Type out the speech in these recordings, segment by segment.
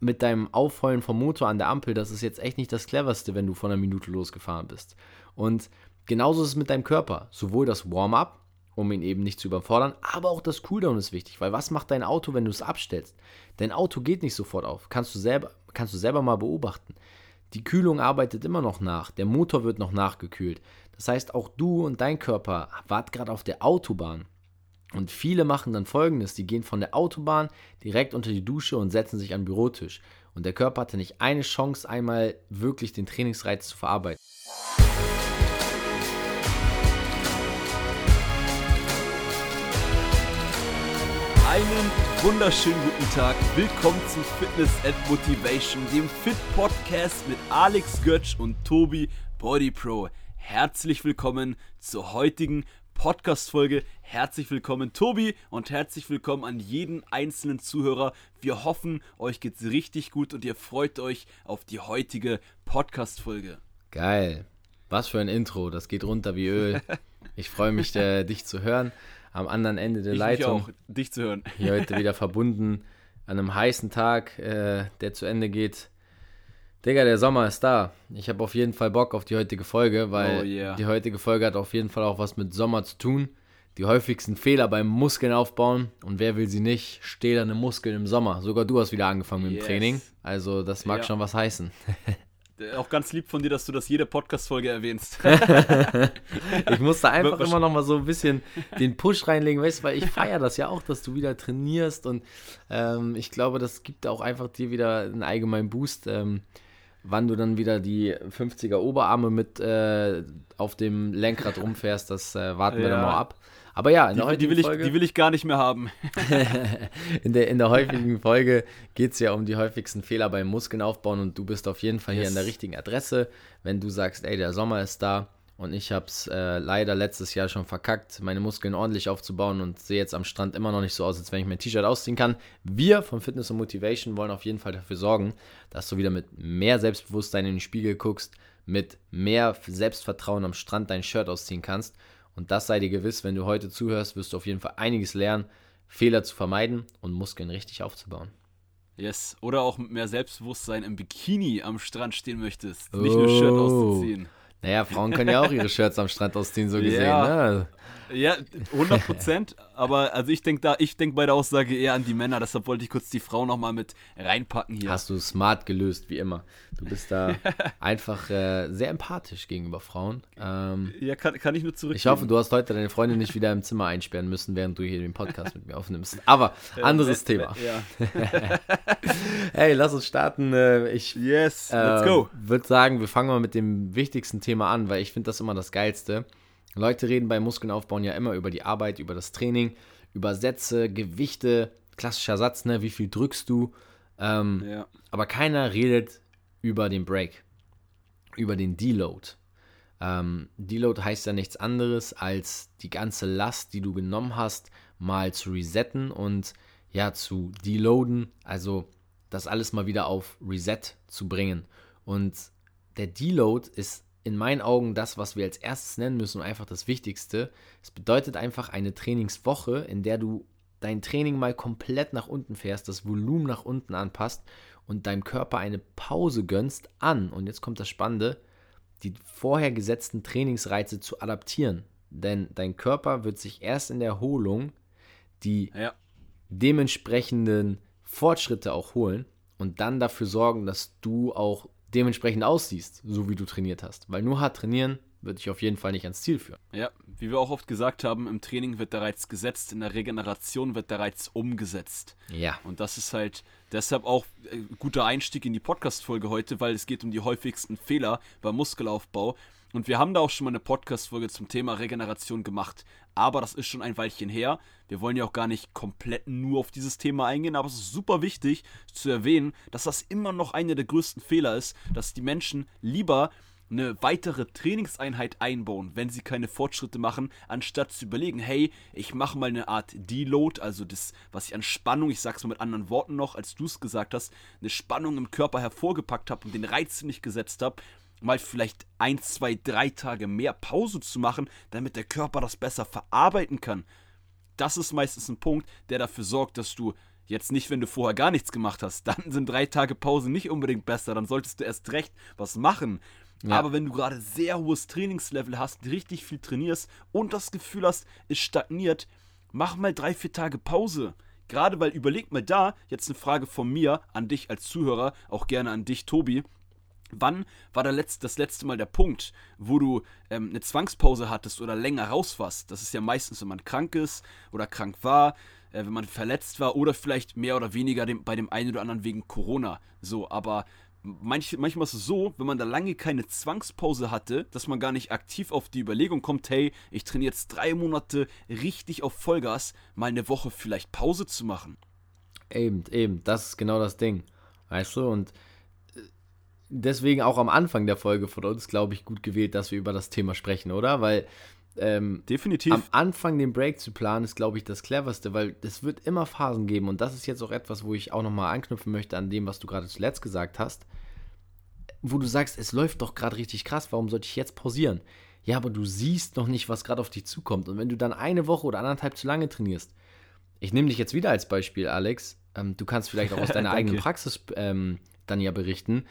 mit deinem Aufheulen vom Motor an der Ampel, das ist jetzt echt nicht das cleverste, wenn du vor einer Minute losgefahren bist. Und genauso ist es mit deinem Körper. Sowohl das Warm-up, um ihn eben nicht zu überfordern, aber auch das Cooldown ist wichtig, weil was macht dein Auto, wenn du es abstellst? Dein Auto geht nicht sofort auf. Kannst du selber, kannst du selber mal beobachten. Die Kühlung arbeitet immer noch nach, der Motor wird noch nachgekühlt. Das heißt, auch du und dein Körper wart gerade auf der Autobahn. Und viele machen dann folgendes: Die gehen von der Autobahn direkt unter die Dusche und setzen sich an den Bürotisch. Und der Körper hatte nicht eine Chance, einmal wirklich den Trainingsreiz zu verarbeiten. Einen wunderschönen guten Tag. Willkommen zu Fitness and Motivation, dem Fit Podcast mit Alex Götsch und Tobi Body Pro. Herzlich willkommen zur heutigen Podcast-Folge. Herzlich willkommen, Tobi, und herzlich willkommen an jeden einzelnen Zuhörer. Wir hoffen, euch geht's richtig gut und ihr freut euch auf die heutige Podcast-Folge. Geil. Was für ein Intro. Das geht runter wie Öl. Ich freue mich, äh, dich zu hören. Am anderen Ende der Ich Leitung. mich auch, dich zu hören. Hier heute wieder verbunden an einem heißen Tag, äh, der zu Ende geht. Digga, der Sommer ist da. Ich habe auf jeden Fall Bock auf die heutige Folge, weil Oh yeah. die heutige Folge hat auf jeden Fall auch was mit Sommer zu tun. Die häufigsten Fehler beim Muskeln aufbauen. Und wer will sie nicht? Stählerne Muskeln im Sommer. Sogar du hast wieder angefangen mit dem. Training. Also das mag Ja. schon was heißen. Auch ganz lieb von dir, dass du das jede Podcast-Folge erwähnst. Ich musste einfach immer noch mal so ein bisschen den Push reinlegen, weißt du, weil ich feiere das ja auch, dass du wieder trainierst und ähm, ich glaube, das gibt auch einfach dir wieder einen allgemeinen Boost, ähm, wann du dann wieder die 50er Oberarme mit äh, auf dem Lenkrad rumfährst, das äh, warten wir dann Ja. mal ab. Aber ja, in der Die, die, heutigen will ich, Folge, die will ich gar nicht mehr haben. in der, in der heutigen Folge geht es ja um die häufigsten Fehler beim Muskeln aufbauen und du bist auf jeden Fall hier Yes. an der richtigen Adresse, wenn du sagst, ey, der Sommer ist da und ich habe es äh, leider letztes Jahr schon verkackt, meine Muskeln ordentlich aufzubauen und sehe jetzt am Strand immer noch nicht so aus, als wenn ich mein T-Shirt ausziehen kann. Wir von Fitness und Motivation wollen auf jeden Fall dafür sorgen, dass du wieder mit mehr Selbstbewusstsein in den Spiegel guckst, mit mehr Selbstvertrauen am Strand dein Shirt ausziehen kannst. Und das sei dir gewiss, wenn du heute zuhörst, wirst du auf jeden Fall einiges lernen, Fehler zu vermeiden und Muskeln richtig aufzubauen. Yes. Oder auch mit mehr Selbstbewusstsein im Bikini am Strand stehen möchtest. Nicht nur Shirt Oh. auszuziehen. Naja, Frauen können ja auch ihre Shirts am Strand ausziehen, so gesehen. Ja. Ne? Ja, 100 Prozent. Aber also ich denke da, ich denke bei der Aussage eher an die Männer. Deshalb wollte ich kurz die Frau nochmal mit reinpacken hier. Hast du smart gelöst, wie immer. Du bist da einfach äh, sehr empathisch gegenüber Frauen. Ähm, Ja, kann, kann ich nur zurück. ich hoffe, du hast heute deine Freundin nicht wieder im Zimmer einsperren müssen, während du hier den Podcast mit mir aufnimmst. Aber anderes Thema. Ja. Hey, lass uns starten. Äh, Ich Yes, let's go. würde sagen, wir fangen mal mit dem wichtigsten Thema an, weil ich finde das immer das Geilste. Leute reden beim Muskeln aufbauen ja immer über die Arbeit, über das Training, über Sätze, Gewichte, klassischer Satz, ne? Wie viel drückst du? Ähm, Ja. aber keiner redet über den Break, über den Deload. Ähm, Deload heißt ja nichts anderes, als die ganze Last, die du genommen hast, mal zu resetten und ja, zu deloaden, also das alles mal wieder auf Reset zu bringen. Und der Deload ist in meinen Augen das, was wir als erstes nennen müssen und einfach das Wichtigste. Es bedeutet einfach eine Trainingswoche, in der du dein Training mal komplett nach unten fährst, das Volumen nach unten anpasst und deinem Körper eine Pause gönnst an. Und jetzt kommt das Spannende, die vorher gesetzten Trainingsreize zu adaptieren. Denn dein Körper wird sich erst in der Erholung die Ja. dementsprechenden Fortschritte auch holen und dann dafür sorgen, dass du auch dementsprechend aussiehst, so wie du trainiert hast. Weil nur hart trainieren wird dich auf jeden Fall nicht ans Ziel führen. Ja, wie wir auch oft gesagt haben, im Training wird der Reiz gesetzt, in der Regeneration wird der Reiz umgesetzt. Ja. Und das ist halt deshalb auch äh, guter Einstieg in die Podcast-Folge heute, weil es geht um die häufigsten Fehler beim Muskelaufbau. Und wir haben da auch schon mal eine Podcast-Folge zum Thema Regeneration gemacht. Aber das ist schon ein Weilchen her. Wir wollen ja auch gar nicht komplett nur auf dieses Thema eingehen, aber es ist super wichtig zu erwähnen, dass das immer noch einer der größten Fehler ist, dass die Menschen lieber eine weitere Trainingseinheit einbauen, wenn sie keine Fortschritte machen, anstatt zu überlegen, hey, ich mache mal eine Art Deload, also das, was ich an Spannung, ich sag's mal mit anderen Worten noch, als du es gesagt hast, eine Spannung im Körper hervorgepackt habe und den Reiz nicht gesetzt habe, mal vielleicht ein, zwei, drei Tage mehr Pause zu machen, damit der Körper das besser verarbeiten kann. Das ist meistens ein Punkt, der dafür sorgt, dass du Jetzt nicht, wenn du vorher gar nichts gemacht hast. Dann sind drei Tage Pause nicht unbedingt besser. Dann solltest du erst recht was machen. Ja. Aber wenn du gerade sehr hohes Trainingslevel hast, richtig viel trainierst und das Gefühl hast, es stagniert, mach mal drei, vier Tage Pause. Gerade weil, überleg mal da, jetzt eine Frage von mir an dich als Zuhörer, auch gerne an dich, Tobi. Wann war der letzte, das letzte Mal der Punkt, wo du ähm, eine Zwangspause hattest oder länger raus warst? Das ist ja meistens, wenn man krank ist oder krank war, äh, wenn man verletzt war oder vielleicht mehr oder weniger dem, bei dem einen oder anderen wegen Corona. So, aber manch, manchmal ist es so, wenn man da lange keine Zwangspause hatte, dass man gar nicht aktiv auf die Überlegung kommt, hey, ich trainiere jetzt drei Monate richtig auf Vollgas, mal eine Woche vielleicht Pause zu machen. Eben, eben, das ist genau das Ding. Weißt du, und äh, deswegen auch am Anfang der Folge von uns, glaube ich, gut gewählt, dass wir über das Thema sprechen, oder? Weil ähm, Definitiv. Am Anfang den Break zu planen, ist, glaube ich, das cleverste, weil es wird immer Phasen geben und das ist jetzt auch etwas, wo ich auch nochmal anknüpfen möchte an dem, was du gerade zuletzt gesagt hast wo du sagst, es läuft doch gerade richtig krass, warum sollte ich jetzt pausieren? Ja, aber du siehst noch nicht, was gerade auf dich zukommt. Und wenn du dann eine Woche oder anderthalb zu lange trainierst, ich nehme dich jetzt wieder als Beispiel, Alex, ähm, du kannst vielleicht auch aus deiner eigenen Praxis ähm, dann ja berichten.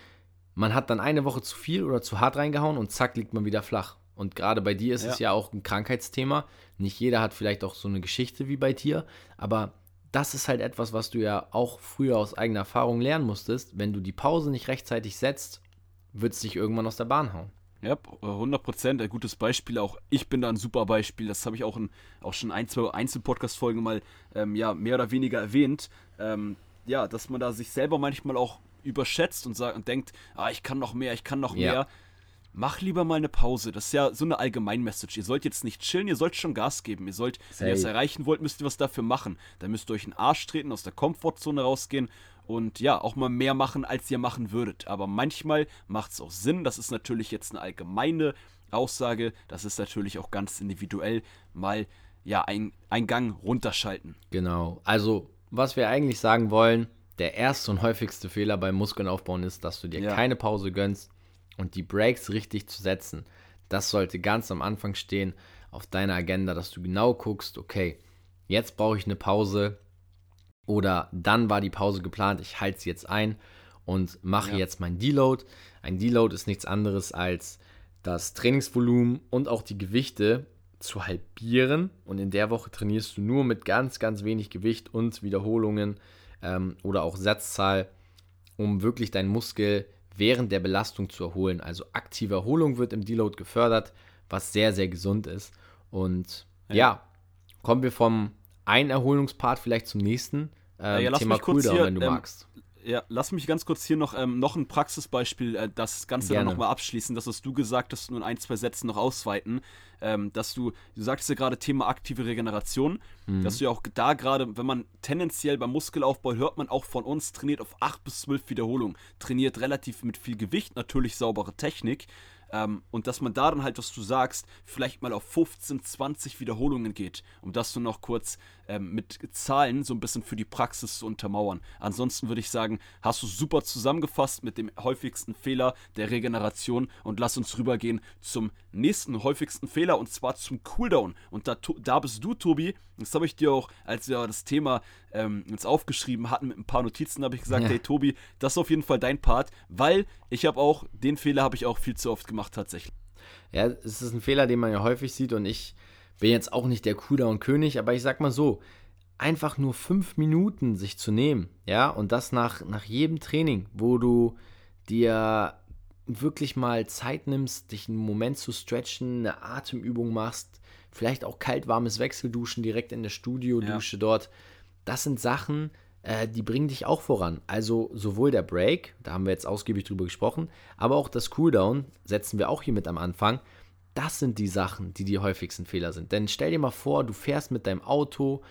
Man hat dann eine Woche zu viel oder zu hart reingehauen und zack, liegt man wieder flach. Und gerade bei dir ist ja. es ja auch ein Krankheitsthema. Nicht jeder hat vielleicht auch so eine Geschichte wie bei dir, aber das ist halt etwas, was du ja auch früher aus eigener Erfahrung lernen musstest. Wenn du die Pause nicht rechtzeitig setzt, wird es dich irgendwann aus der Bahn hauen. Ja, 100 Prozent. Ein gutes Beispiel. Auch ich bin da ein super Beispiel. Das habe ich auch, in, auch schon ein, zwei Einzelpodcast-Folgen mal ähm, ja, mehr oder weniger erwähnt. Ähm, ja, dass man da sich selber manchmal auch überschätzt und, sagt, und denkt, ah, ich kann noch mehr, ich kann noch ja. mehr. Mach lieber mal eine Pause. Das ist ja so eine Allgemeinmessage. Ihr sollt jetzt nicht chillen, ihr sollt schon Gas geben. Ihr sollt, wenn ihr es erreichen wollt, müsst ihr was dafür machen. Dann müsst ihr euch in den Arsch treten, aus der Komfortzone rausgehen und ja, auch mal mehr machen, als ihr machen würdet. Aber manchmal macht es auch Sinn. Das ist natürlich jetzt eine allgemeine Aussage. Das ist natürlich auch ganz individuell mal ja ein, ein Gang runterschalten. Genau. Also, was wir eigentlich sagen wollen, der erste und häufigste Fehler beim Muskeln aufbauen ist, dass du dir ja. keine Pause gönnst und die Breaks richtig zu setzen. Das sollte ganz am Anfang stehen auf deiner Agenda, dass du genau guckst, okay, jetzt brauche ich eine Pause, oder dann war die Pause geplant, ich halte sie jetzt ein und mache ja. jetzt mein Deload. Ein Deload ist nichts anderes als das Trainingsvolumen und auch die Gewichte zu halbieren. Und in der Woche trainierst du nur mit ganz, ganz wenig Gewicht und Wiederholungen ähm, oder auch Satzzahl, um wirklich deinen Muskel während der Belastung zu erholen. Also aktive Erholung wird im Deload gefördert, was sehr, sehr gesund ist. Und ja, ja kommen wir vom einen Erholungspart vielleicht zum nächsten. Ähm, ja, Thema Cooldown, hier, wenn du ähm, magst. Ja, lass mich ganz kurz hier noch, ähm, noch ein Praxisbeispiel, äh, das Ganze Gerne. dann nochmal abschließen, das hast du gesagt, dass du nur in ein, zwei Sätzen noch ausweiten. Ähm, dass du, du sagtest ja gerade Thema aktive Regeneration, mhm. dass du ja auch da gerade, wenn man tendenziell beim Muskelaufbau hört man auch von uns, trainiert auf 8 bis 12 Wiederholungen, trainiert relativ mit viel Gewicht, natürlich saubere Technik. Ähm, und dass man da dann halt, was du sagst, vielleicht mal auf 15, 20 Wiederholungen geht, um das so noch kurz ähm, mit Zahlen so ein bisschen für die Praxis zu untermauern. Ansonsten würde ich sagen, hast du super zusammengefasst mit dem häufigsten Fehler der Regeneration und lass uns rübergehen zum nächsten häufigsten Fehler und zwar zum Cooldown. Und da, da bist du, Tobi, das habe ich dir auch, als wir das Thema ähm, uns aufgeschrieben hatten mit ein paar Notizen, habe ich gesagt, ja. hey Tobi, das ist auf jeden Fall dein Part, weil ich habe auch, den Fehler habe ich auch viel zu oft gemacht tatsächlich. Ja, es ist ein Fehler, den man ja häufig sieht und ich bin jetzt auch nicht der Cooldown-König, aber ich sag mal so, einfach nur fünf Minuten sich zu nehmen, ja, und das nach, nach jedem Training, wo du dir wirklich mal Zeit nimmst, dich einen Moment zu stretchen, eine Atemübung machst, vielleicht auch kalt-warmes Wechselduschen direkt in der Studiodusche ja. dort. Das sind Sachen, äh, die bringen dich auch voran. Also sowohl der Break, da haben wir jetzt ausgiebig drüber gesprochen, aber auch das Cooldown setzen wir auch hier mit am Anfang. Das sind die Sachen, die die häufigsten Fehler sind. Denn stell dir mal vor, du fährst mit deinem Auto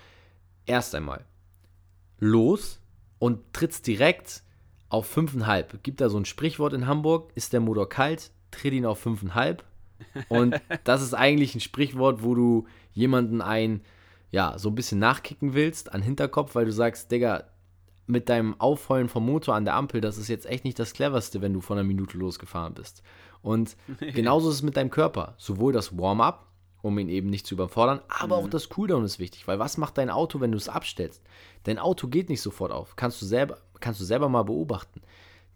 erst einmal los und trittst direkt auf 5,5. Gibt da so ein Sprichwort in Hamburg, ist der Motor kalt, tritt ihn auf 5,5. Und das ist eigentlich ein Sprichwort, wo du jemanden ein, ja, so ein bisschen nachkicken willst an Hinterkopf, weil du sagst, Digga, mit deinem Aufheulen vom Motor an der Ampel, das ist jetzt echt nicht das cleverste, wenn du von einer Minute losgefahren bist. Und genauso ist es mit deinem Körper. Sowohl das Warm-up um ihn eben nicht zu überfordern. Aber mhm. auch das Cooldown ist wichtig, weil was macht dein Auto, wenn du es abstellst? Dein Auto geht nicht sofort auf. Kannst du selber, kannst du selber mal beobachten.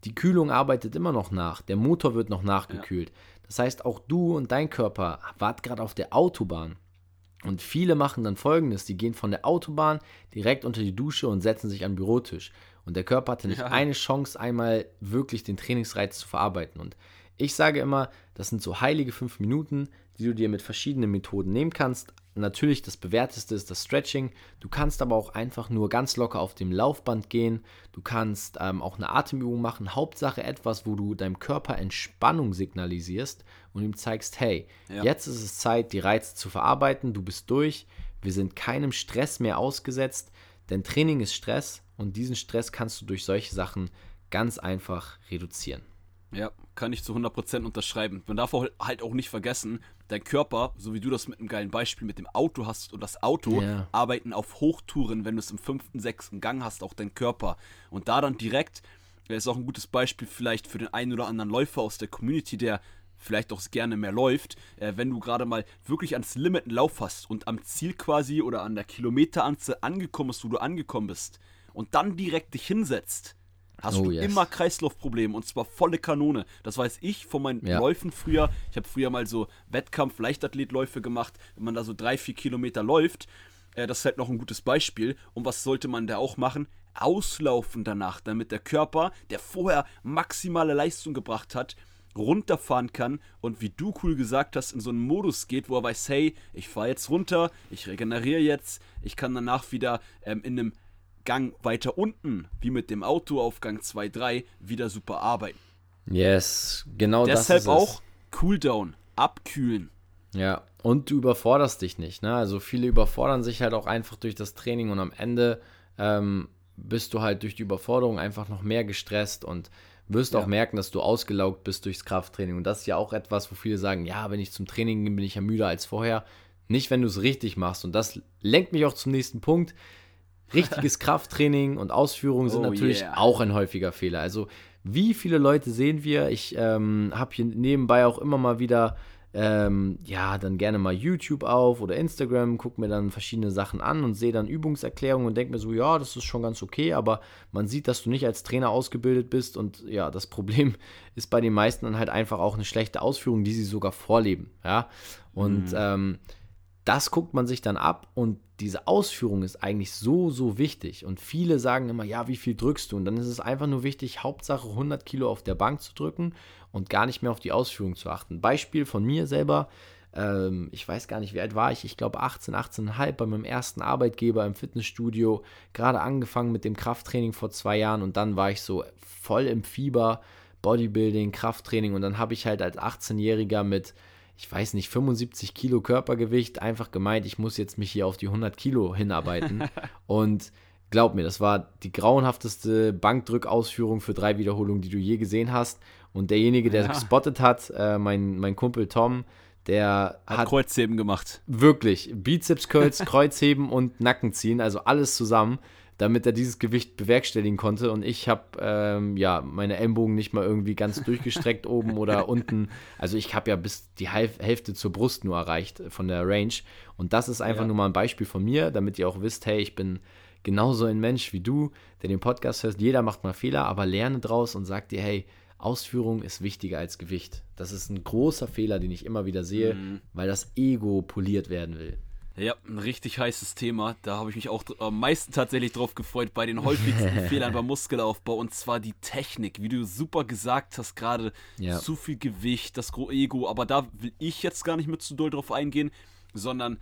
Die Kühlung arbeitet immer noch nach. Der Motor wird noch nachgekühlt. Ja. Das heißt, auch du und dein Körper wart gerade auf der Autobahn. Und viele machen dann folgendes: Die gehen von der Autobahn direkt unter die Dusche und setzen sich an den Bürotisch. Und der Körper hatte nicht ja. eine Chance, einmal wirklich den Trainingsreiz zu verarbeiten. Und ich sage immer, das sind so heilige fünf Minuten, die du dir mit verschiedenen Methoden nehmen kannst. Natürlich das bewährteste ist das Stretching. Du kannst aber auch einfach nur ganz locker auf dem Laufband gehen. Du kannst ähm, auch eine Atemübung machen. Hauptsache etwas, wo du deinem Körper Entspannung signalisierst und ihm zeigst, hey, ja. jetzt ist es Zeit, die Reize zu verarbeiten. Du bist durch. Wir sind keinem Stress mehr ausgesetzt, denn Training ist Stress und diesen Stress kannst du durch solche Sachen ganz einfach reduzieren. Ja, kann ich zu 100% unterschreiben. Man darf halt auch nicht vergessen, dein Körper, so wie du das mit einem geilen Beispiel mit dem Auto hast und das Auto yeah. arbeiten auf Hochtouren, wenn du es im fünften, sechsten Gang hast, auch dein Körper. Und da dann direkt, das ist auch ein gutes Beispiel vielleicht für den einen oder anderen Läufer aus der Community, der vielleicht auch gerne mehr läuft, äh, wenn du gerade mal wirklich ans Limit einen Lauf hast und am Ziel quasi oder an der Kilometeranzahl angekommen bist, wo du angekommen bist und dann direkt dich hinsetzt hast oh, du yes. immer Kreislaufprobleme und zwar volle Kanone. Das weiß ich von meinen ja. Läufen früher. Ich habe früher mal so Wettkampf-Leichtathletläufe gemacht, wenn man da so drei, vier Kilometer läuft. Äh, das ist halt noch ein gutes Beispiel. Und was sollte man da auch machen? Auslaufen danach, damit der Körper, der vorher maximale Leistung gebracht hat, runterfahren kann und wie du cool gesagt hast, in so einen Modus geht, wo er weiß, hey, ich fahre jetzt runter, ich regeneriere jetzt, ich kann danach wieder ähm, in einem Gang weiter unten, wie mit dem Auto auf Gang 2, 3, wieder super arbeiten. Yes, genau Deshalb das ist auch Cooldown, abkühlen. Ja, und du überforderst dich nicht. Ne? Also viele überfordern sich halt auch einfach durch das Training und am Ende ähm, bist du halt durch die Überforderung einfach noch mehr gestresst und wirst ja. auch merken, dass du ausgelaugt bist durchs Krafttraining. Und das ist ja auch etwas, wo viele sagen, ja, wenn ich zum Training gehe, bin ich ja müder als vorher. Nicht, wenn du es richtig machst. Und das lenkt mich auch zum nächsten Punkt richtiges Krafttraining und Ausführungen sind oh natürlich yeah. auch ein häufiger Fehler. Also wie viele Leute sehen wir? Ich ähm, habe hier nebenbei auch immer mal wieder, ähm, ja, dann gerne mal YouTube auf oder Instagram, gucke mir dann verschiedene Sachen an und sehe dann Übungserklärungen und denke mir so, ja, das ist schon ganz okay, aber man sieht, dass du nicht als Trainer ausgebildet bist und ja, das Problem ist bei den meisten dann halt einfach auch eine schlechte Ausführung, die sie sogar vorleben, ja. Und mhm. ähm, das guckt man sich dann ab und diese Ausführung ist eigentlich so, so wichtig. Und viele sagen immer, ja, wie viel drückst du? Und dann ist es einfach nur wichtig, Hauptsache 100 Kilo auf der Bank zu drücken und gar nicht mehr auf die Ausführung zu achten. Beispiel von mir selber, ähm, ich weiß gar nicht, wie alt war ich, ich glaube 18, 18,5 bei meinem ersten Arbeitgeber im Fitnessstudio, gerade angefangen mit dem Krafttraining vor zwei Jahren und dann war ich so voll im Fieber, Bodybuilding, Krafttraining und dann habe ich halt als 18-Jähriger mit ich weiß nicht, 75 Kilo Körpergewicht, einfach gemeint, ich muss jetzt mich hier auf die 100 Kilo hinarbeiten. und glaub mir, das war die grauenhafteste Bankdrückausführung für drei Wiederholungen, die du je gesehen hast. Und derjenige, der ja. gespottet hat, äh, mein, mein Kumpel Tom, der hat, hat Kreuzheben gemacht. Wirklich, Bizeps Curls, Kreuzheben und Nackenziehen, also alles zusammen damit er dieses Gewicht bewerkstelligen konnte. Und ich habe ähm, ja meine Ellenbogen nicht mal irgendwie ganz durchgestreckt oben oder unten. Also ich habe ja bis die Hälfte zur Brust nur erreicht von der Range. Und das ist einfach ja. nur mal ein Beispiel von mir, damit ihr auch wisst, hey, ich bin genauso ein Mensch wie du, der den Podcast hört. Jeder macht mal Fehler, aber lerne draus und sag dir, hey, Ausführung ist wichtiger als Gewicht. Das ist ein großer Fehler, den ich immer wieder sehe, mhm. weil das Ego poliert werden will. Ja, ein richtig heißes Thema. Da habe ich mich auch am meisten tatsächlich drauf gefreut bei den häufigsten Fehlern beim Muskelaufbau und zwar die Technik. Wie du super gesagt hast, gerade ja. zu viel Gewicht, das Ego. Aber da will ich jetzt gar nicht mit zu doll drauf eingehen, sondern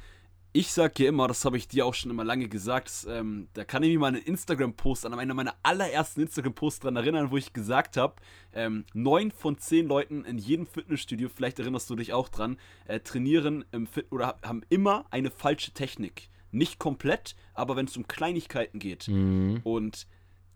ich sag dir immer, das habe ich dir auch schon immer lange gesagt, dass, ähm, da kann ich mich mal einen Instagram-Post an einer meiner allerersten Instagram-Posts dran erinnern, wo ich gesagt habe, ähm, neun von zehn Leuten in jedem Fitnessstudio, vielleicht erinnerst du dich auch dran, äh, trainieren im Fit oder haben immer eine falsche Technik. Nicht komplett, aber wenn es um Kleinigkeiten geht. Mhm. Und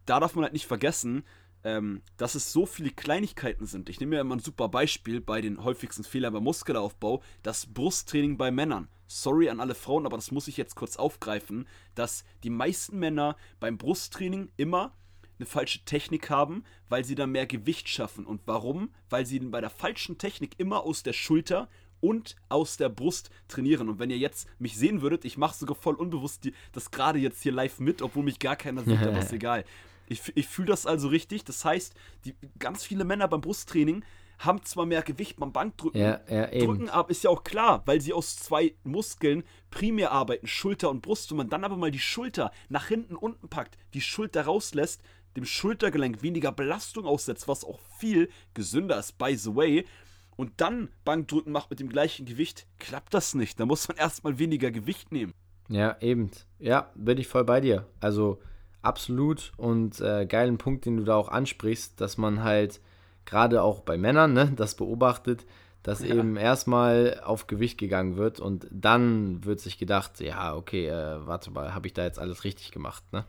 da darf man halt nicht vergessen, ähm, dass es so viele Kleinigkeiten sind. Ich nehme ja immer ein super Beispiel bei den häufigsten Fehlern beim Muskelaufbau, das Brusttraining bei Männern sorry an alle Frauen, aber das muss ich jetzt kurz aufgreifen, dass die meisten Männer beim Brusttraining immer eine falsche Technik haben, weil sie da mehr Gewicht schaffen. Und warum? Weil sie bei der falschen Technik immer aus der Schulter und aus der Brust trainieren. Und wenn ihr jetzt mich sehen würdet, ich mache sogar voll unbewusst die, das gerade jetzt hier live mit, obwohl mich gar keiner sieht, aber ist egal. Ich, ich fühle das also richtig. Das heißt, die, ganz viele Männer beim Brusttraining haben zwar mehr Gewicht beim Bankdrücken, ja, ja, drücken ab, ist ja auch klar, weil sie aus zwei Muskeln primär arbeiten, Schulter und Brust. Wenn man dann aber mal die Schulter nach hinten unten packt, die Schulter rauslässt, dem Schultergelenk weniger Belastung aussetzt, was auch viel gesünder ist, by the way, und dann Bankdrücken macht mit dem gleichen Gewicht, klappt das nicht. Da muss man erstmal weniger Gewicht nehmen. Ja, eben. Ja, bin ich voll bei dir. Also absolut und äh, geilen Punkt, den du da auch ansprichst, dass man halt gerade auch bei Männern ne, das beobachtet, dass ja. eben erstmal auf Gewicht gegangen wird und dann wird sich gedacht, ja, okay, äh, warte mal, habe ich da jetzt alles richtig gemacht, ne?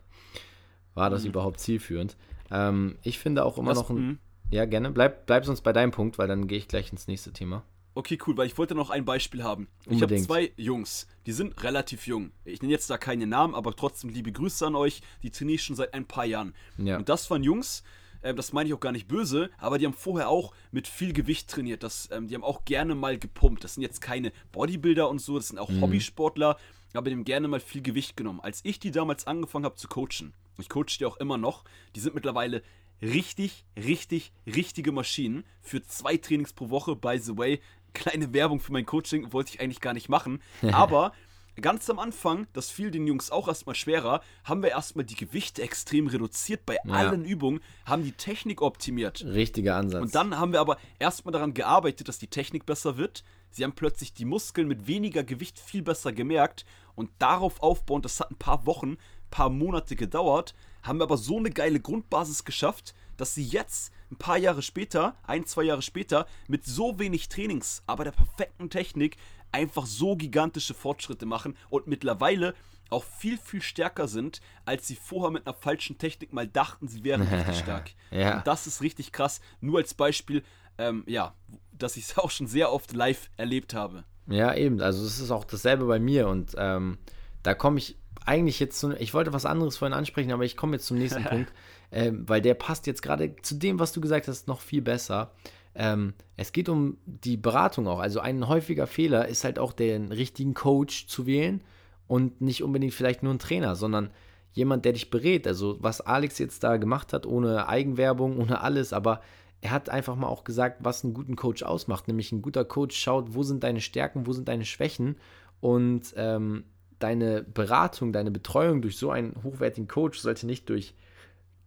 War das mhm. überhaupt zielführend? Ähm, ich finde auch immer das, noch ein. Mh. Ja, gerne. Bleib, bleib sonst bei deinem Punkt, weil dann gehe ich gleich ins nächste Thema. Okay, cool, weil ich wollte noch ein Beispiel haben. Unbedingt. Ich habe zwei Jungs, die sind relativ jung. Ich nenne jetzt da keine Namen, aber trotzdem liebe Grüße an euch. Die trainiere ich schon seit ein paar Jahren. Ja. Und das waren Jungs, äh, das meine ich auch gar nicht böse, aber die haben vorher auch mit viel Gewicht trainiert. Das, ähm, die haben auch gerne mal gepumpt. Das sind jetzt keine Bodybuilder und so, das sind auch mhm. Hobbysportler, aber die haben gerne mal viel Gewicht genommen. Als ich die damals angefangen habe zu coachen, ich coache die auch immer noch, die sind mittlerweile richtig, richtig, richtige Maschinen für zwei Trainings pro Woche. By the way, kleine Werbung für mein Coaching wollte ich eigentlich gar nicht machen. Aber ganz am Anfang, das fiel den Jungs auch erstmal schwerer, haben wir erstmal die Gewichte extrem reduziert bei ja. allen Übungen, haben die Technik optimiert. Richtiger Ansatz. Und dann haben wir aber erstmal daran gearbeitet, dass die Technik besser wird. Sie haben plötzlich die Muskeln mit weniger Gewicht viel besser gemerkt und darauf aufbauend, das hat ein paar Wochen, paar Monate gedauert, haben wir aber so eine geile Grundbasis geschafft, dass sie jetzt ein paar Jahre später, ein, zwei Jahre später, mit so wenig Trainings, aber der perfekten Technik einfach so gigantische Fortschritte machen und mittlerweile auch viel, viel stärker sind, als sie vorher mit einer falschen Technik mal dachten, sie wären richtig stark. ja. Und das ist richtig krass. Nur als Beispiel, ähm, ja, dass ich es auch schon sehr oft live erlebt habe. Ja, eben. Also es ist auch dasselbe bei mir und ähm, da komme ich eigentlich jetzt zu, ich wollte was anderes vorhin ansprechen, aber ich komme jetzt zum nächsten Punkt, ähm, weil der passt jetzt gerade zu dem, was du gesagt hast, noch viel besser. Ähm, es geht um die Beratung auch. Also ein häufiger Fehler ist halt auch den richtigen Coach zu wählen und nicht unbedingt vielleicht nur ein Trainer, sondern jemand, der dich berät. Also was Alex jetzt da gemacht hat, ohne Eigenwerbung, ohne alles, aber er hat einfach mal auch gesagt, was einen guten Coach ausmacht. Nämlich ein guter Coach schaut, wo sind deine Stärken, wo sind deine Schwächen und ähm, deine Beratung, deine Betreuung durch so einen hochwertigen Coach sollte nicht durch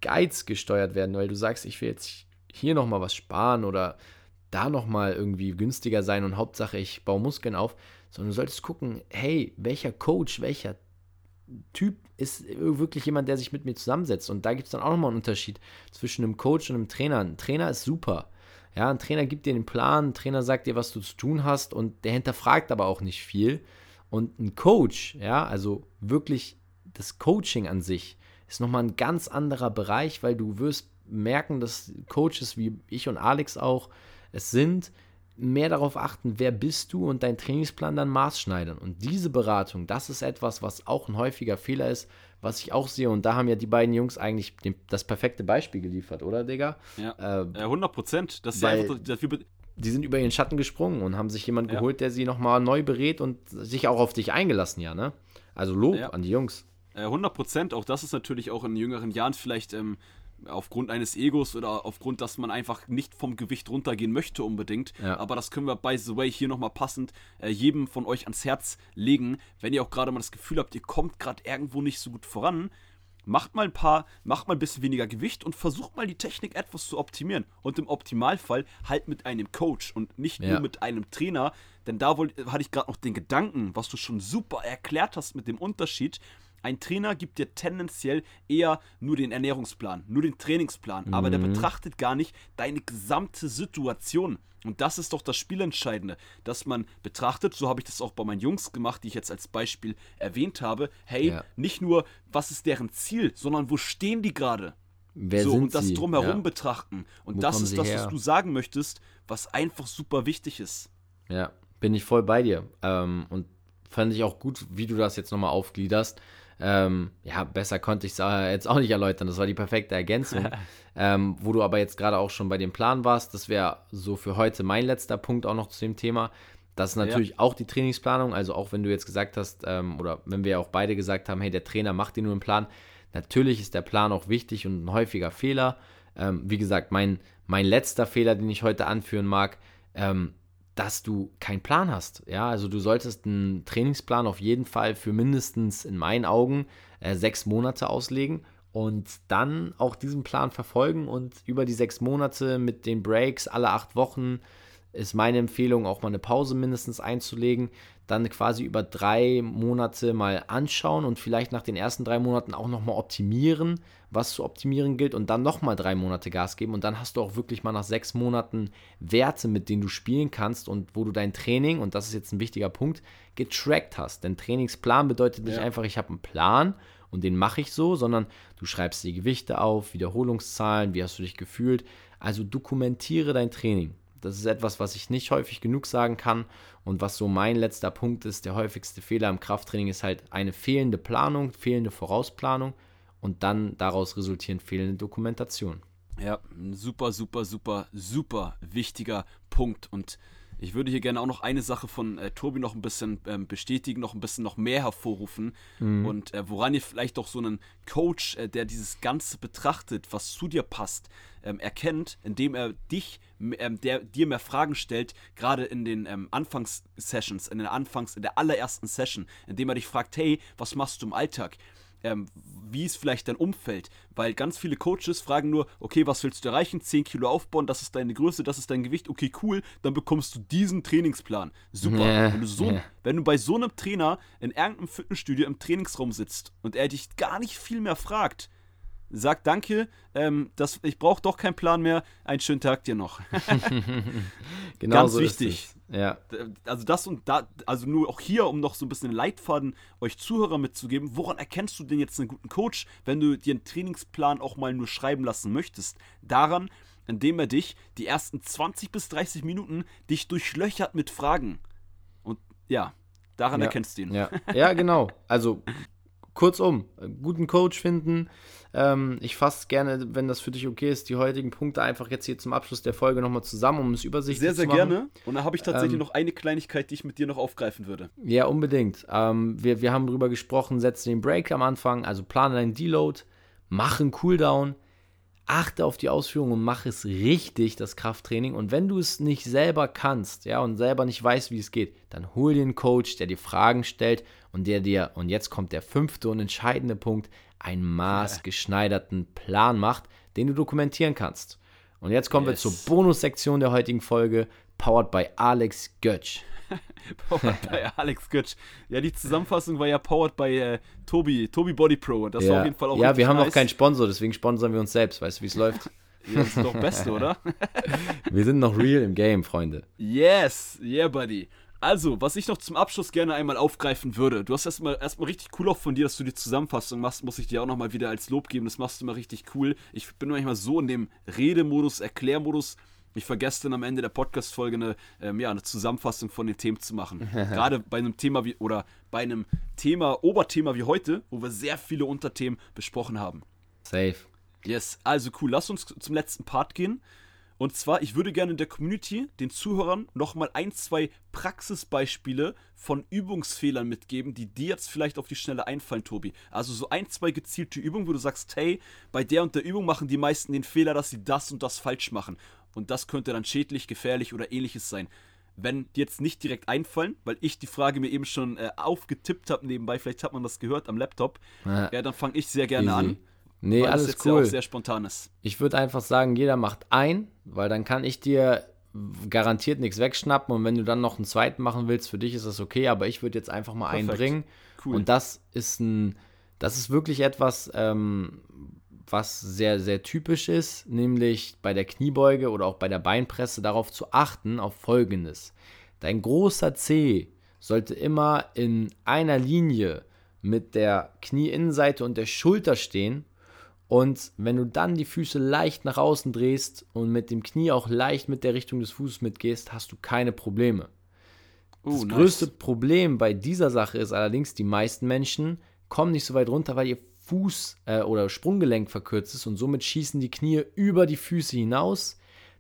Geiz gesteuert werden, weil du sagst, ich will jetzt hier nochmal was sparen oder da nochmal irgendwie günstiger sein und Hauptsache ich baue Muskeln auf, sondern du solltest gucken, hey, welcher Coach, welcher Typ ist wirklich jemand, der sich mit mir zusammensetzt. Und da gibt es dann auch nochmal einen Unterschied zwischen einem Coach und einem Trainer. Ein Trainer ist super. Ja, ein Trainer gibt dir den Plan, ein Trainer sagt dir, was du zu tun hast und der hinterfragt aber auch nicht viel. Und ein Coach, ja, also wirklich das Coaching an sich, ist nochmal ein ganz anderer Bereich, weil du wirst merken, dass Coaches wie ich und Alex auch es sind, mehr darauf achten, wer bist du und dein Trainingsplan dann maßschneidern. Und diese Beratung, das ist etwas, was auch ein häufiger Fehler ist, was ich auch sehe. Und da haben ja die beiden Jungs eigentlich den, das perfekte Beispiel geliefert, oder, Digga? Ja, äh, 100 Prozent. Das ist ja einfach dafür die sind über ihren Schatten gesprungen und haben sich jemand ja. geholt, der sie nochmal neu berät und sich auch auf dich eingelassen, ja, ne? Also Lob ja. an die Jungs. 100 äh, Prozent, auch das ist natürlich auch in jüngeren Jahren vielleicht ähm, aufgrund eines Egos oder aufgrund, dass man einfach nicht vom Gewicht runtergehen möchte unbedingt. Ja. Aber das können wir, by the way, hier nochmal passend äh, jedem von euch ans Herz legen. Wenn ihr auch gerade mal das Gefühl habt, ihr kommt gerade irgendwo nicht so gut voran, macht mal ein paar, macht mal ein bisschen weniger Gewicht und versucht mal die Technik etwas zu optimieren. Und im Optimalfall halt mit einem Coach und nicht ja. nur mit einem Trainer. Denn da wollte, hatte ich gerade noch den Gedanken, was du schon super erklärt hast mit dem Unterschied. Ein Trainer gibt dir tendenziell eher nur den Ernährungsplan, nur den Trainingsplan, mhm. aber der mhm. betrachtet gar nicht deine gesamte Situation. Und das ist doch das Spielentscheidende, dass man betrachtet, so habe ich das auch bei meinen Jungs gemacht, die ich jetzt als Beispiel erwähnt habe, hey, ja. nicht nur, was ist deren Ziel, sondern wo stehen die gerade? Wer so, und das sie? drumherum ja. betrachten. Und wo das ist das, her? was du sagen möchtest, was einfach super wichtig ist. Ja, bin ich voll bei dir. Ähm, und fand ich auch gut, wie du das jetzt nochmal aufgliederst. Ähm, ja, besser konnte ich es jetzt auch nicht erläutern. Das war die perfekte Ergänzung. ähm, wo du aber jetzt gerade auch schon bei dem Plan warst, das wäre so für heute mein letzter Punkt auch noch zu dem Thema. Das ist natürlich ja. auch die Trainingsplanung. Also auch wenn du jetzt gesagt hast, ähm, oder wenn wir auch beide gesagt haben, hey, der Trainer macht dir nur einen Plan. Natürlich ist der Plan auch wichtig und ein häufiger Fehler. Ähm, wie gesagt, mein, mein letzter Fehler, den ich heute anführen mag, ähm, dass du keinen Plan hast. Ja, also du solltest einen Trainingsplan auf jeden Fall für mindestens in meinen Augen äh, sechs Monate auslegen und dann auch diesen Plan verfolgen und über die sechs Monate mit den Breaks alle acht Wochen ist meine Empfehlung, auch mal eine Pause mindestens einzulegen, dann quasi über drei Monate mal anschauen und vielleicht nach den ersten drei Monaten auch nochmal optimieren, was zu optimieren gilt und dann nochmal drei Monate Gas geben und dann hast du auch wirklich mal nach sechs Monaten Werte, mit denen du spielen kannst und wo du dein Training, und das ist jetzt ein wichtiger Punkt, getrackt hast. Denn Trainingsplan bedeutet nicht ja. einfach, ich habe einen Plan und den mache ich so, sondern du schreibst die Gewichte auf, Wiederholungszahlen, wie hast du dich gefühlt. Also dokumentiere dein Training. Das ist etwas, was ich nicht häufig genug sagen kann und was so mein letzter Punkt ist. Der häufigste Fehler im Krafttraining ist halt eine fehlende Planung, fehlende Vorausplanung und dann daraus resultierend fehlende Dokumentation. Ja, super, super, super, super wichtiger Punkt und ich würde hier gerne auch noch eine Sache von äh, Tobi noch ein bisschen ähm, bestätigen, noch ein bisschen noch mehr hervorrufen. Mhm. Und äh, woran ihr vielleicht auch so einen Coach, äh, der dieses Ganze betrachtet, was zu dir passt, ähm, erkennt, indem er dich, ähm, der dir mehr Fragen stellt, gerade in den ähm, Anfangssessions, in den Anfangs, in der allerersten Session, indem er dich fragt, hey, was machst du im Alltag? Ähm, wie ist vielleicht dein Umfeld? Weil ganz viele Coaches fragen nur, okay, was willst du erreichen? 10 Kilo aufbauen, das ist deine Größe, das ist dein Gewicht, okay, cool, dann bekommst du diesen Trainingsplan. Super. Yeah, wenn, du so, yeah. wenn du bei so einem Trainer in irgendeinem Fitnessstudio im Trainingsraum sitzt und er dich gar nicht viel mehr fragt, sagt Danke, ähm, das, ich brauche doch keinen Plan mehr, einen schönen Tag dir noch. genau Ganz so wichtig. Ja. Also das und da, also nur auch hier, um noch so ein bisschen Leitfaden euch Zuhörer mitzugeben, woran erkennst du denn jetzt einen guten Coach, wenn du dir einen Trainingsplan auch mal nur schreiben lassen möchtest? Daran, indem er dich die ersten 20 bis 30 Minuten dich durchlöchert mit Fragen. Und ja, daran ja. erkennst du ihn. Ja. ja, genau. Also kurzum, guten Coach finden, ähm, ich fasse gerne, wenn das für dich okay ist, die heutigen Punkte einfach jetzt hier zum Abschluss der Folge nochmal zusammen, um es übersichtlich sehr, zu machen. Sehr, sehr gerne. Und da habe ich tatsächlich ähm, noch eine Kleinigkeit, die ich mit dir noch aufgreifen würde. Ja, unbedingt. Ähm, wir, wir haben darüber gesprochen, setze den Break am Anfang, also plane deinen Deload, mach einen Cooldown, achte auf die Ausführung und mach es richtig, das Krafttraining. Und wenn du es nicht selber kannst, ja, und selber nicht weißt, wie es geht, dann hol dir einen Coach, der dir Fragen stellt und der dir, und jetzt kommt der fünfte und entscheidende Punkt, einen maßgeschneiderten Plan macht, den du dokumentieren kannst. Und jetzt kommen yes. wir zur Bonussektion der heutigen Folge, powered by Alex Götsch. powered by Alex Götsch. Ja, die Zusammenfassung war ja powered by äh, Tobi, Tobi Body Pro. Und das ja. war auf jeden Fall auch Ja, wir haben nice. noch keinen Sponsor, deswegen sponsern wir uns selbst. Weißt du, wie es läuft? Ja, das ist doch Beste, oder? wir sind noch real im Game, Freunde. Yes, yeah, buddy. Also, was ich noch zum Abschluss gerne einmal aufgreifen würde. Du hast erstmal erstmal richtig cool auch von dir, dass du die Zusammenfassung machst, muss ich dir auch nochmal wieder als Lob geben. Das machst du mal richtig cool. Ich bin manchmal so in dem Redemodus, Erklärmodus. Ich vergesse dann am Ende der Podcast-Folge eine, ähm, ja, eine Zusammenfassung von den Themen zu machen. Gerade bei einem Thema wie, oder bei einem Thema, Oberthema wie heute, wo wir sehr viele Unterthemen besprochen haben. Safe. Yes, also cool. Lass uns zum letzten Part gehen. Und zwar, ich würde gerne der Community, den Zuhörern, nochmal ein, zwei Praxisbeispiele von Übungsfehlern mitgeben, die dir jetzt vielleicht auf die Schnelle einfallen, Tobi. Also so ein, zwei gezielte Übungen, wo du sagst, hey, bei der und der Übung machen die meisten den Fehler, dass sie das und das falsch machen. Und das könnte dann schädlich, gefährlich oder ähnliches sein. Wenn die jetzt nicht direkt einfallen, weil ich die Frage mir eben schon äh, aufgetippt habe nebenbei, vielleicht hat man das gehört am Laptop, ja, ja dann fange ich sehr gerne Easy. an. Nee, weil alles das cool. Ja auch sehr spontan ist. Ich würde einfach sagen, jeder macht ein, weil dann kann ich dir garantiert nichts wegschnappen und wenn du dann noch einen zweiten machen willst, für dich ist das okay, aber ich würde jetzt einfach mal Perfekt. einbringen. Cool. Und das ist ein, das ist wirklich etwas, ähm, was sehr, sehr typisch ist, nämlich bei der Kniebeuge oder auch bei der Beinpresse darauf zu achten, auf folgendes. Dein großer C sollte immer in einer Linie mit der Knieinnenseite und der Schulter stehen und wenn du dann die Füße leicht nach außen drehst und mit dem Knie auch leicht mit der Richtung des Fußes mitgehst, hast du keine Probleme. Uh, das nice. größte Problem bei dieser Sache ist allerdings, die meisten Menschen kommen nicht so weit runter, weil ihr Fuß äh, oder Sprunggelenk verkürzt ist und somit schießen die Knie über die Füße hinaus.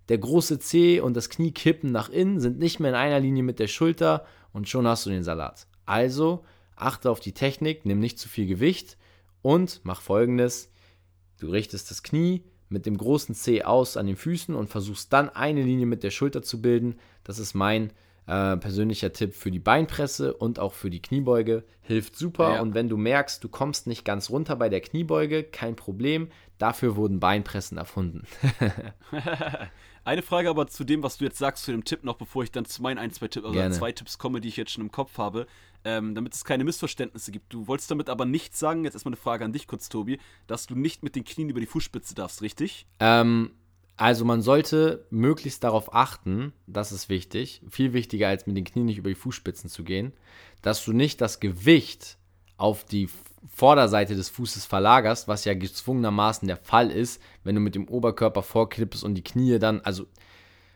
der große Zeh und das Knie kippen nach innen, sind nicht mehr in einer Linie mit der Schulter und schon hast du den Salat. Also achte auf die Technik, nimm nicht zu viel Gewicht und mach folgendes: Du richtest das Knie mit dem großen Zeh aus an den Füßen und versuchst dann eine Linie mit der Schulter zu bilden. Das ist mein äh, persönlicher Tipp für die Beinpresse und auch für die Kniebeuge. Hilft super. Ja. Und wenn du merkst, du kommst nicht ganz runter bei der Kniebeuge, kein Problem. Dafür wurden Beinpressen erfunden. Eine Frage aber zu dem, was du jetzt sagst, zu dem Tipp noch, bevor ich dann zu meinen ein, zwei Tipps, also zwei Tipps komme, die ich jetzt schon im Kopf habe, ähm, damit es keine Missverständnisse gibt. Du wolltest damit aber nicht sagen, jetzt erstmal eine Frage an dich kurz, Tobi, dass du nicht mit den Knien über die Fußspitze darfst, richtig? Ähm, also man sollte möglichst darauf achten, das ist wichtig, viel wichtiger als mit den Knien nicht über die Fußspitzen zu gehen, dass du nicht das Gewicht auf die Vorderseite des Fußes verlagerst, was ja gezwungenermaßen der Fall ist, wenn du mit dem Oberkörper vorklippst und die Knie dann, also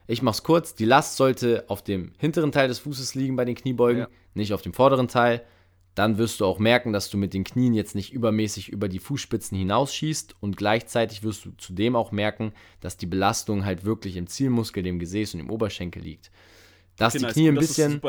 ich mach's kurz, die Last sollte auf dem hinteren Teil des Fußes liegen bei den Kniebeugen, ja. nicht auf dem vorderen Teil dann wirst du auch merken, dass du mit den Knien jetzt nicht übermäßig über die Fußspitzen hinausschießt und gleichzeitig wirst du zudem auch merken, dass die Belastung halt wirklich im Zielmuskel, dem Gesäß und im Oberschenkel liegt. Dass okay, die Knie ein bisschen,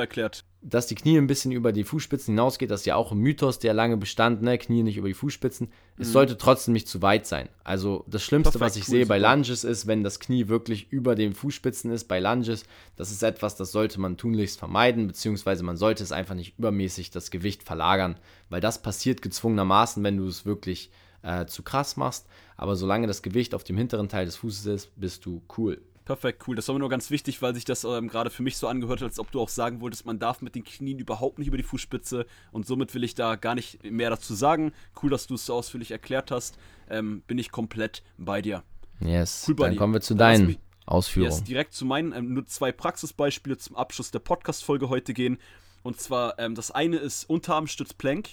dass die Knie ein bisschen über die Fußspitzen hinausgeht, das ist ja auch ein Mythos, der lange bestand, ne? Knie nicht über die Fußspitzen. Mhm. Es sollte trotzdem nicht zu weit sein. Also das Schlimmste, Perfekt, was ich cool, sehe bei Lunges ist, wenn das Knie wirklich über den Fußspitzen ist, bei Lunges, das ist etwas, das sollte man tunlichst vermeiden, beziehungsweise man sollte es einfach nicht übermäßig das Gewicht verlagern, weil das passiert gezwungenermaßen, wenn du es wirklich äh, zu krass machst. Aber solange das Gewicht auf dem hinteren Teil des Fußes ist, bist du cool. Perfekt, cool. Das war mir nur ganz wichtig, weil sich das ähm, gerade für mich so angehört hat, als ob du auch sagen wolltest, man darf mit den Knien überhaupt nicht über die Fußspitze und somit will ich da gar nicht mehr dazu sagen. Cool, dass du es so ausführlich erklärt hast. Ähm, bin ich komplett bei dir. Yes. Cool, Dann kommen wir zu deinen mich, Ausführungen. Yes, direkt zu meinen. Ähm, nur zwei Praxisbeispiele zum Abschluss der Podcast-Folge heute gehen. Und zwar, ähm, das eine ist Unterarmstütz Plank.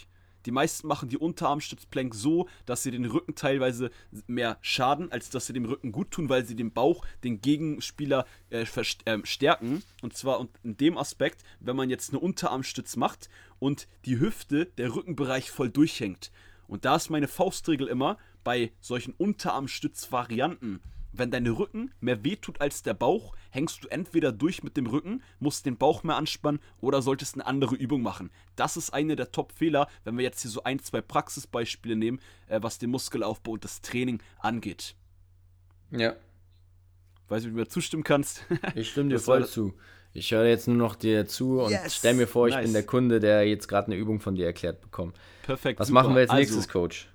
Die meisten machen die Unterarmstützplank so, dass sie den Rücken teilweise mehr schaden, als dass sie dem Rücken gut tun, weil sie den Bauch, den Gegenspieler äh, äh, stärken. Und zwar in dem Aspekt, wenn man jetzt eine Unterarmstütz macht und die Hüfte, der Rückenbereich voll durchhängt. Und da ist meine Faustregel immer bei solchen Unterarmstützvarianten. Wenn dein Rücken mehr wehtut als der Bauch, hängst du entweder durch mit dem Rücken, musst den Bauch mehr anspannen oder solltest eine andere Übung machen. Das ist eine der Top-Fehler, wenn wir jetzt hier so ein, zwei Praxisbeispiele nehmen, äh, was den Muskelaufbau und das Training angeht. Ja. Weiß nicht, ob du mir zustimmen kannst. ich stimme dir voll zu. Ich höre jetzt nur noch dir zu und yes, stell mir vor, ich nice. bin der Kunde, der jetzt gerade eine Übung von dir erklärt bekommt. Perfekt. Was super. machen wir jetzt nächstes, also, Coach?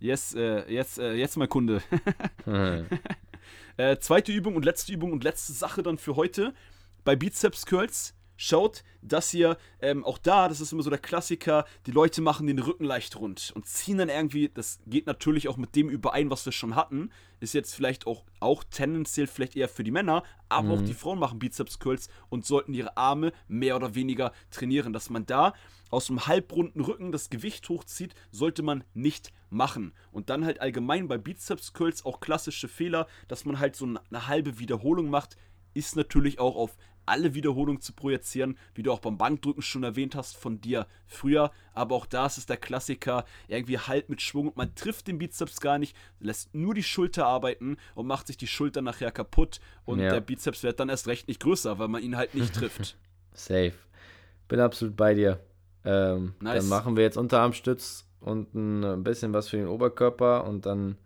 Yes, äh, jetzt, äh, jetzt mal Kunde. hm. Äh, zweite Übung und letzte Übung und letzte Sache dann für heute. Bei Bizeps Curls schaut, dass ihr ähm, auch da, das ist immer so der Klassiker, die Leute machen den Rücken leicht rund und ziehen dann irgendwie, das geht natürlich auch mit dem überein, was wir schon hatten, ist jetzt vielleicht auch, auch tendenziell vielleicht eher für die Männer, aber mhm. auch die Frauen machen Bizeps Curls und sollten ihre Arme mehr oder weniger trainieren, dass man da aus einem halbrunden Rücken das Gewicht hochzieht, sollte man nicht machen. Und dann halt allgemein bei Bizeps Curls auch klassische Fehler, dass man halt so eine halbe Wiederholung macht, ist natürlich auch auf alle Wiederholungen zu projizieren, wie du auch beim Bankdrücken schon erwähnt hast von dir früher. Aber auch da ist es der Klassiker, irgendwie halt mit Schwung und man trifft den Bizeps gar nicht, lässt nur die Schulter arbeiten und macht sich die Schulter nachher kaputt und ja. der Bizeps wird dann erst recht nicht größer, weil man ihn halt nicht trifft. Safe. Bin absolut bei dir. Ähm, nice. Dann machen wir jetzt Unterarmstütz und ein bisschen was für den Oberkörper und dann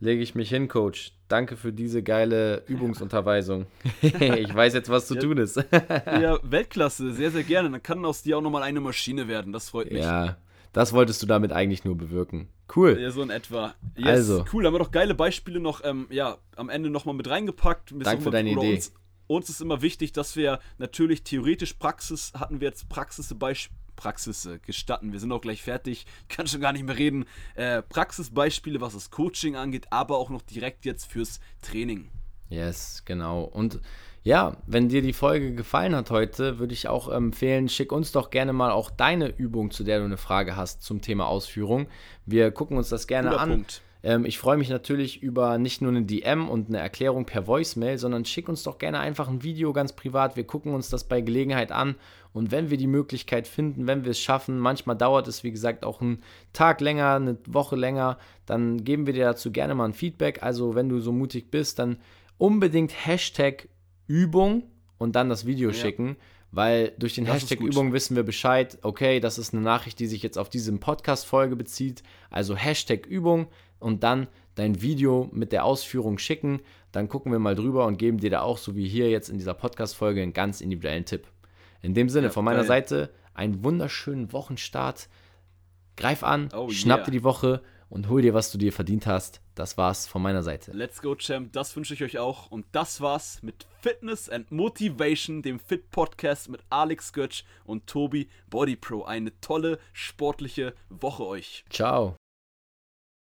lege ich mich hin, Coach. Danke für diese geile Übungsunterweisung. ich weiß jetzt, was zu ja, tun ist. ja, Weltklasse, sehr, sehr gerne. Dann kann aus dir auch nochmal eine Maschine werden. Das freut mich. Ja, das wolltest du damit eigentlich nur bewirken. Cool. Ja, so in etwa. Yes, also. Cool, haben wir doch geile Beispiele noch ähm, ja, am Ende nochmal mit reingepackt. Danke für deine Idee. Uns, uns ist immer wichtig, dass wir natürlich theoretisch Praxis, hatten wir jetzt Praxisbeispiele Praxis äh, gestatten. Wir sind auch gleich fertig, kann schon gar nicht mehr reden. Äh, Praxisbeispiele, was das Coaching angeht, aber auch noch direkt jetzt fürs Training. Yes, genau. Und ja, wenn dir die Folge gefallen hat heute, würde ich auch empfehlen, schick uns doch gerne mal auch deine Übung, zu der du eine Frage hast zum Thema Ausführung. Wir gucken uns das gerne Guter an. Punkt. Ähm, ich freue mich natürlich über nicht nur eine DM und eine Erklärung per Voicemail, sondern schick uns doch gerne einfach ein Video ganz privat. Wir gucken uns das bei Gelegenheit an. Und wenn wir die Möglichkeit finden, wenn wir es schaffen, manchmal dauert es, wie gesagt, auch einen Tag länger, eine Woche länger, dann geben wir dir dazu gerne mal ein Feedback. Also wenn du so mutig bist, dann unbedingt Hashtag Übung und dann das Video Ja. schicken, weil durch den Das Hashtag. Übung wissen wir Bescheid, okay, das ist eine Nachricht, die sich jetzt auf diese Podcast-Folge bezieht. Also Hashtag Übung und dann dein Video mit der Ausführung schicken. Dann gucken wir mal drüber und geben dir da auch, so wie hier jetzt in dieser Podcast-Folge, einen ganz individuellen Tipp. In dem Sinne, Ja, von meiner geil. Seite einen wunderschönen Wochenstart. Greif an, Oh, schnapp yeah. dir die Woche und hol dir, was du dir verdient hast. Das war's von meiner Seite. Let's go, Champ. Das wünsche ich euch auch. Und das war's mit Fitness and Motivation, dem Fit Podcast mit Alex Götsch und Tobi Body Pro. Eine tolle sportliche Woche euch. Ciao.